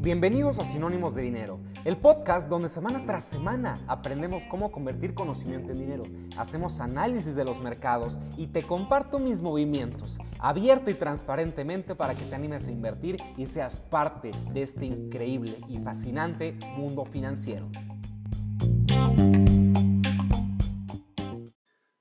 Bienvenidos a Sinónimos de Dinero, el podcast donde semana tras semana aprendemos cómo convertir conocimiento en dinero, hacemos análisis de los mercados y te comparto mis movimientos, abierto y transparentemente para que te animes a invertir y seas parte de este increíble y fascinante mundo financiero.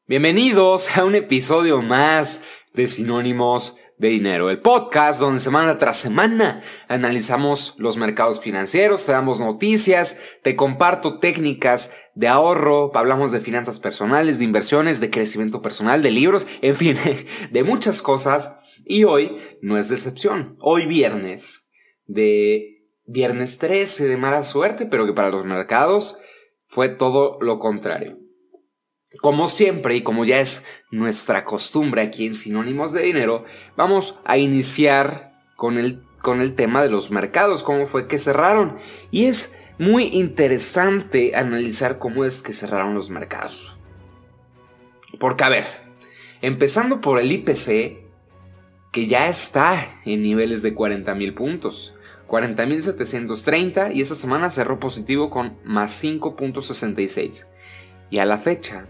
Bienvenidos a un episodio más de Sinónimos de dinero, el podcast donde semana tras semana analizamos los mercados financieros, te damos noticias, te comparto técnicas de ahorro, hablamos de finanzas personales, de inversiones, de crecimiento personal, de libros, en fin, de muchas cosas. Y hoy no es decepción. Hoy viernes de viernes 13 de mala suerte, pero que para los mercados fue todo lo contrario. Como siempre y como ya es nuestra costumbre aquí en Sinónimos de Dinero, vamos a iniciar con el, con el tema de los mercados, cómo fue que cerraron. Y es muy interesante analizar cómo es que cerraron los mercados. Porque a ver, empezando por el IPC, que ya está en niveles de 40 mil puntos. 40.730 y esta semana cerró positivo con más 5.66. Y a la fecha,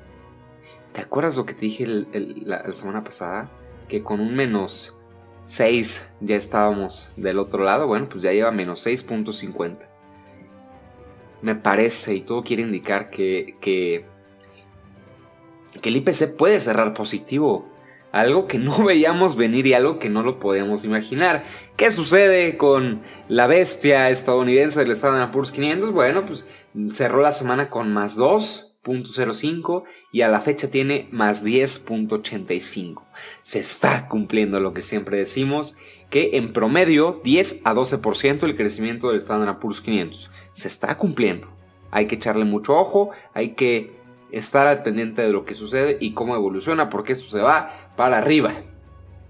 ¿Te acuerdas lo que te dije la, semana pasada? Que con un menos 6 ya estábamos del otro lado. Bueno, pues ya lleva menos 6.50. Me parece, y todo quiere indicar que, que, que el IPC puede cerrar positivo. Algo que no veíamos venir y algo que no lo podíamos imaginar. ¿Qué sucede con la bestia estadounidense del Standard Poor's 500? Bueno, pues cerró la semana con más 2 y a la fecha tiene más 10.85. Se está cumpliendo lo que siempre decimos, que en promedio 10 a 12% el crecimiento del Standard Poor's 500. Se está cumpliendo. Hay que echarle mucho ojo, hay que estar al pendiente de lo que sucede y cómo evoluciona, porque esto se va para arriba.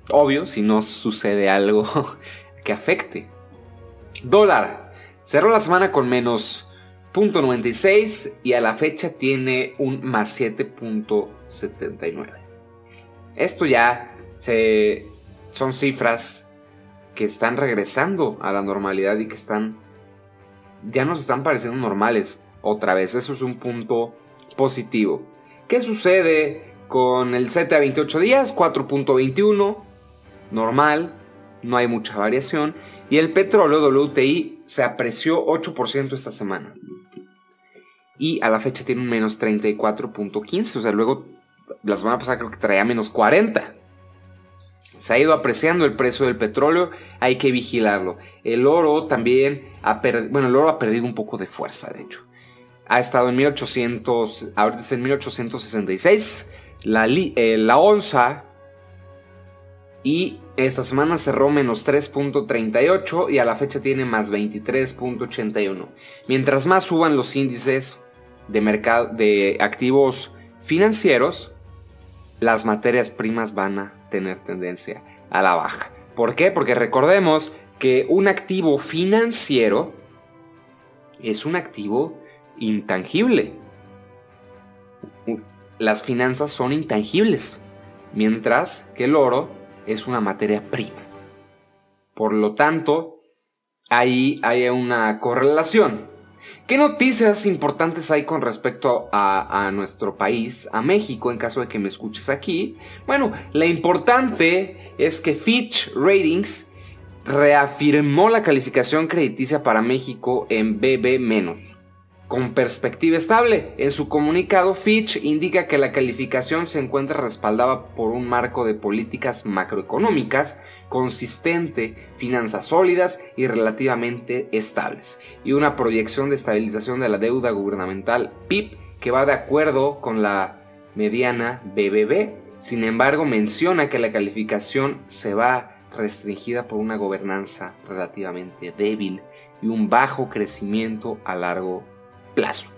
Obvio, si no sucede algo que afecte. Dólar. Cerró la semana con menos 96 y a la fecha tiene un más 7.79. Esto ya son cifras que están regresando a la normalidad y que están ya nos están pareciendo normales otra vez. Eso es un punto positivo. ¿Qué sucede con el CT a 28 días? 4.21, normal, no hay mucha variación. Y el petróleo WTI se apreció 8% esta semana y a la fecha tiene un menos 34.15. O sea, luego la semana pasada creo que traía menos 40. Se ha ido apreciando el precio del petróleo, hay que vigilarlo. El oro también ha perdido, bueno, el oro ha perdido un poco de fuerza, de hecho. Ha estado en 1800, ahorita es en 1866, la, eh, la onza, y esta semana cerró menos 3.38 y a la fecha tiene más 23.81. Mientras más suban los índices, de, mercado, de activos financieros, las materias primas van a tener tendencia a la baja. ¿Por qué? Porque recordemos que un activo financiero es un activo intangible. Las finanzas son intangibles, mientras que el oro es una materia prima. Por lo tanto, ahí hay una correlación. ¿Qué noticias importantes hay con respecto a, nuestro país, a México, en caso de que me escuches aquí? Bueno, la importante es que Fitch Ratings reafirmó la calificación crediticia para México en BB- con perspectiva estable. En su comunicado, Fitch indica que la calificación se encuentra respaldada por un marco de políticas macroeconómicas consistente, finanzas sólidas y relativamente estables, y una proyección de estabilización de la deuda gubernamental PIB que va de acuerdo con la mediana BBB. Sin embargo, menciona que la calificación se va restringida por una gobernanza relativamente débil y un bajo crecimiento a largo plazo.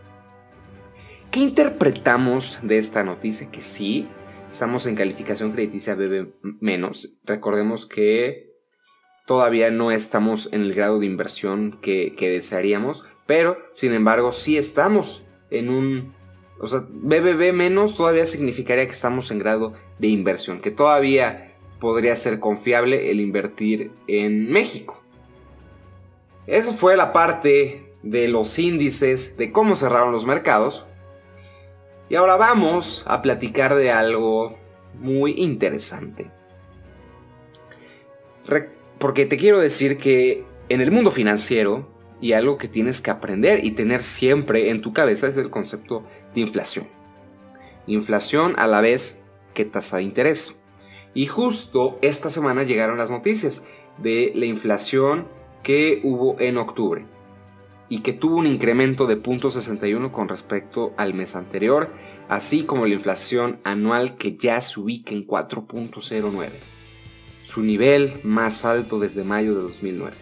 ¿Qué interpretamos de esta noticia? Que sí, Estamos en calificación crediticia BB menos. Recordemos que todavía no estamos en el grado de inversión que, desearíamos, pero sin embargo sí estamos en un... O sea, BBB menos todavía significaría que estamos en grado de inversión, que todavía podría ser confiable el invertir en México. Eso fue la parte de los índices, de cómo cerraron los mercados. Y ahora vamos a platicar de algo muy interesante. Porque te quiero decir que en el mundo financiero, y algo que tienes que aprender y tener siempre en tu cabeza es el concepto de inflación. Inflación a la vez que tasa de interés. Y justo esta semana llegaron las noticias de la inflación que hubo en octubre y que tuvo un incremento de 0.61 con respecto al mes anterior, así como la inflación anual que ya se ubica en 4.09, su nivel más alto desde mayo de 2009.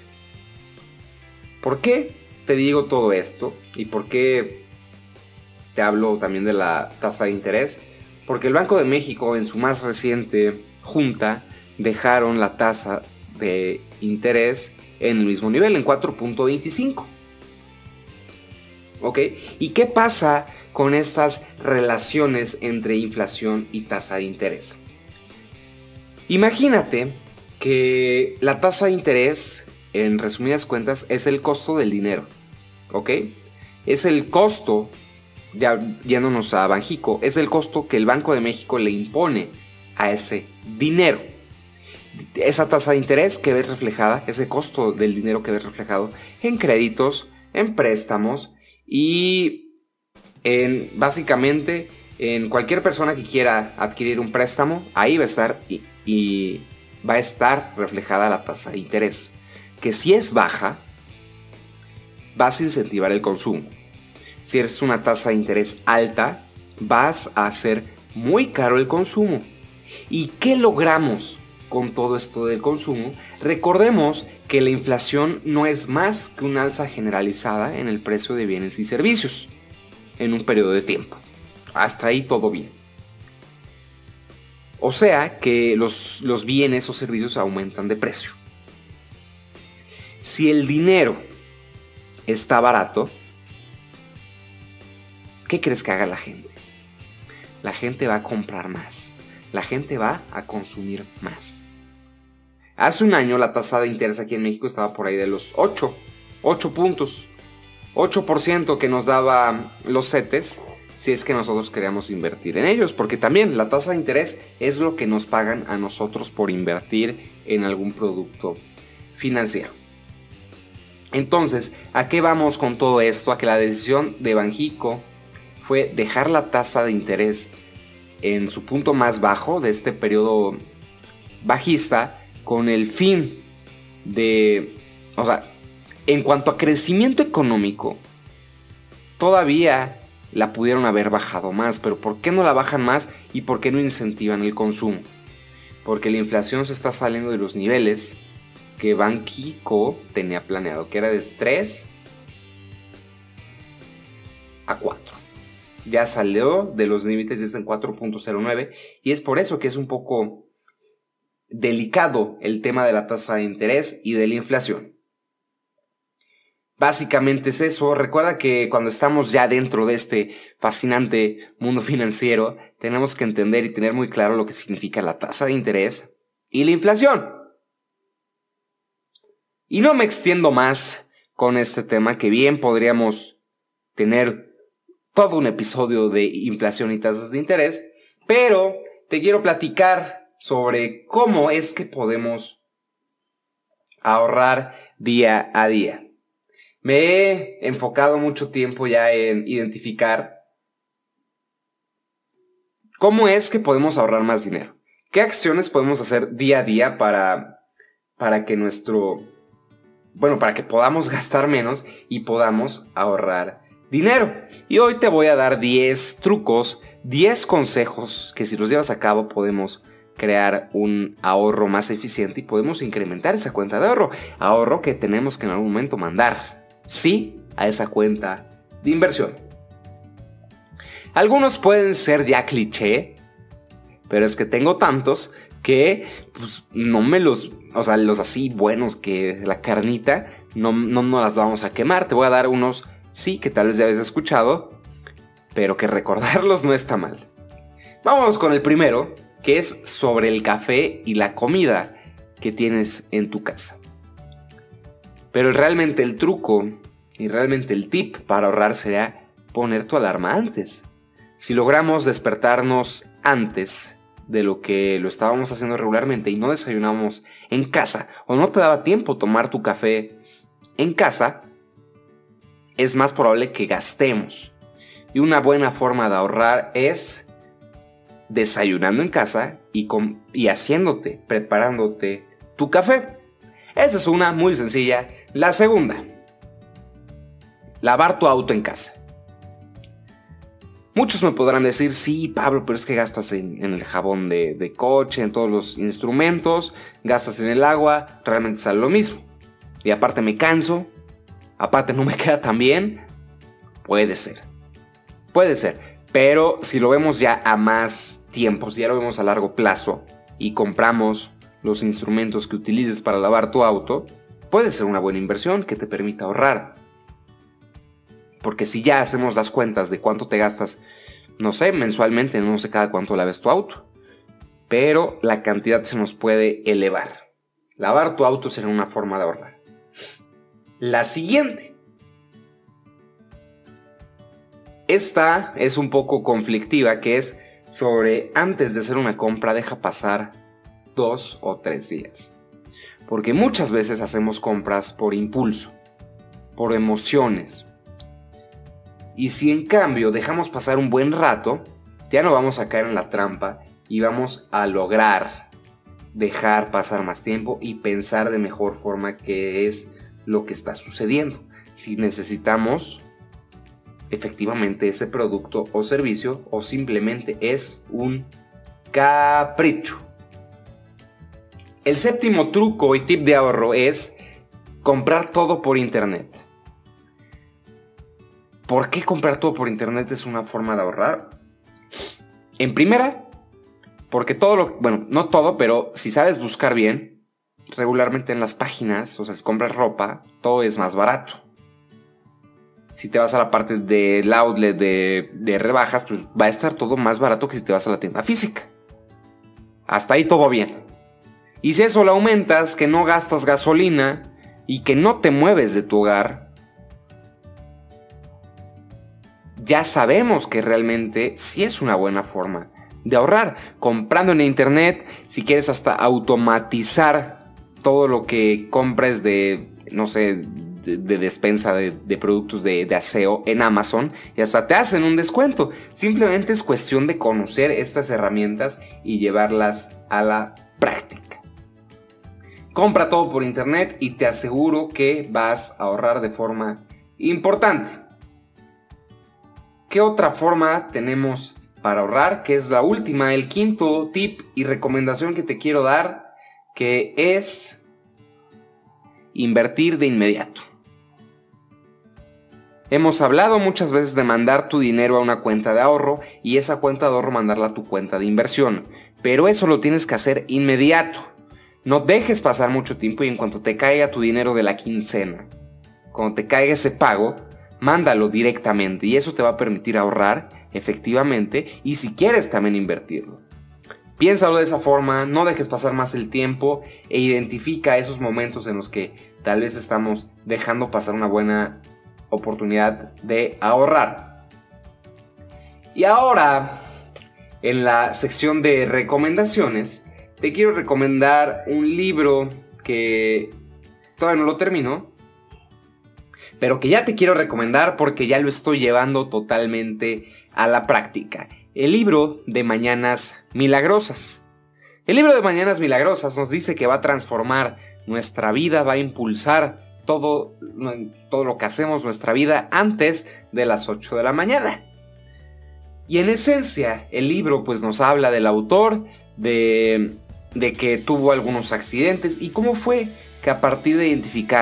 ¿Por qué te digo todo esto y por qué te hablo también de la tasa de interés? Porque el Banco de México en su más reciente junta dejaron la tasa de interés en el mismo nivel, en 4.25. ¿Ok? ¿Y qué pasa con estas relaciones entre inflación y tasa de interés? Imagínate que la tasa de interés, en resumidas cuentas, es el costo del dinero. ¿Ok? Es el costo, ya yéndonos a Banjico, es el costo que el Banco de México le impone a ese dinero. Esa tasa de interés que ves reflejada, ese costo del dinero que ves reflejado en créditos, en préstamos y en básicamente en cualquier persona que quiera adquirir un préstamo, ahí va a estar y, y va a estar reflejada la tasa de interés. Que si es baja, vas a incentivar el consumo. Si es una tasa de interés alta, vas a hacer muy caro el consumo. ¿Y qué logramos con todo esto del consumo? Recordemos que la inflación no es más que una alza generalizada en el precio de bienes y servicios en un periodo de tiempo. Hasta ahí todo bien. O sea que los, los bienes o servicios aumentan de precio. Si el dinero está barato, ¿qué crees que haga la gente? La gente va a comprar más la gente va a consumir más. Hace un año la tasa de interés aquí en México estaba por ahí de los 8, 8 puntos, 8% que nos daba los CETES si es que nosotros queríamos invertir en ellos, porque también la tasa de interés es lo que nos pagan a nosotros por invertir en algún producto financiero. Entonces, ¿a qué vamos con todo esto? A que la decisión de Banjico fue dejar la tasa de interés en su punto más bajo de este periodo bajista con el fin de, o sea, en cuanto a crecimiento económico, todavía la pudieron haber bajado más, pero ¿por qué no la bajan más y por qué no incentivan el consumo? Porque la inflación se está saliendo de los niveles que Banquico tenía planeado, que era de 3 a 4 ya salió de los límites, es en 4.09 y es por eso que es un poco delicado el tema de la tasa de interés y de la inflación. Básicamente es eso. Recuerda que cuando estamos ya dentro de este fascinante mundo financiero, tenemos que entender y tener muy claro lo que significa la tasa de interés y la inflación. Y no me extiendo más con este tema que bien podríamos tener todo un episodio de inflación y tasas de interés, pero te quiero platicar sobre cómo es que podemos ahorrar día a día. Me he enfocado mucho tiempo ya en identificar cómo es que podemos ahorrar más dinero. ¿Qué acciones podemos hacer día a día para, para que nuestro, bueno, para que podamos gastar menos y podamos ahorrar dinero. Y hoy te voy a dar 10 trucos, 10 consejos que si los llevas a cabo podemos crear un ahorro más eficiente y podemos incrementar esa cuenta de ahorro. Ahorro que tenemos que en algún momento mandar, sí, a esa cuenta de inversión. Algunos pueden ser ya cliché, pero es que tengo tantos que pues, no me los, o sea, los así buenos que la carnita, no, no nos las vamos a quemar. Te voy a dar unos sí, que tal vez ya habéis escuchado, pero que recordarlos no está mal. Vamos con el primero, que es sobre el café y la comida que tienes en tu casa. Pero realmente el truco y realmente el tip para ahorrar sería poner tu alarma antes. Si logramos despertarnos antes de lo que lo estábamos haciendo regularmente y no desayunamos en casa o no te daba tiempo tomar tu café en casa, es más probable que gastemos. Y una buena forma de ahorrar es desayunando en casa y, y haciéndote, preparándote tu café. Esa es una muy sencilla. La segunda, lavar tu auto en casa. Muchos me podrán decir, sí, Pablo, pero es que gastas en, el jabón de, de, coche, en todos los instrumentos, gastas en el agua, realmente sale lo mismo. Y aparte me canso, aparte no me queda tan bien. Puede ser, puede ser. Pero si lo vemos ya a más tiempo, si ya lo vemos a largo plazo y compramos los instrumentos que utilices para lavar tu auto, puede ser una buena inversión que te permita ahorrar. Porque si ya hacemos las cuentas de cuánto te gastas, no sé, mensualmente, no sé cada cuánto laves tu auto. Pero la cantidad se nos puede elevar. Lavar tu auto será una forma de ahorrar. La siguiente. Esta es un poco conflictiva, que es sobre antes de hacer una compra deja pasar dos o tres días. Porque muchas veces hacemos compras por impulso, por emociones, y si en cambio dejamos pasar un buen rato, ya no vamos a caer en la trampa y vamos a lograr dejar pasar más tiempo y pensar de mejor forma qué es lo que está sucediendo. Si necesitamos efectivamente ese producto o servicio o simplemente es un capricho. El séptimo truco y tip de ahorro es comprar todo por internet. ¿Por qué comprar todo por internet es una forma de ahorrar? En primera, porque todo lo, bueno, no todo, pero si sabes buscar bien, regularmente en las páginas, o sea, si compras ropa, todo es más barato. Si te vas a la parte del outlet de, de rebajas, pues va a estar todo más barato que si te vas a la tienda física. Hasta ahí todo bien. Y si eso lo aumentas, que no gastas gasolina y que no te mueves de tu hogar, ya sabemos que realmente sí es una buena forma de ahorrar. Comprando en internet, si quieres hasta automatizar todo lo que compres de, no sé, de, despensa de, productos de, de, aseo en Amazon y hasta te hacen un descuento. Simplemente es cuestión de conocer estas herramientas y llevarlas a la práctica. Compra todo por internet y te aseguro que vas a ahorrar de forma importante. ¿Qué otra forma tenemos para ahorrar? Que es la última, el quinto tip y recomendación que te quiero dar, que es invertir de inmediato. Hemos hablado muchas veces de mandar tu dinero a una cuenta de ahorro y esa cuenta de ahorro mandarla a tu cuenta de inversión, pero eso lo tienes que hacer inmediato. No dejes pasar mucho tiempo y en cuanto te caiga tu dinero de la quincena, cuando te caiga ese pago, mándalo directamente y eso te va a permitir ahorrar efectivamente y si quieres también invertirlo. Piénsalo de esa forma, no dejes pasar más el tiempo e identifica esos momentos en los que tal vez estamos dejando pasar una buena oportunidad de ahorrar. Y ahora, en la sección de recomendaciones, te quiero recomendar un libro que todavía no lo termino, pero que ya te quiero recomendar porque ya lo estoy llevando totalmente a la práctica. El libro de Mañanas Milagrosas. El libro de Mañanas Milagrosas nos dice que va a transformar nuestra vida, va a impulsar todo, todo lo que hacemos nuestra vida antes de las 8 de la mañana. Y en esencia, el libro pues nos habla del autor, de, de que tuvo algunos accidentes y cómo fue que a partir de identificar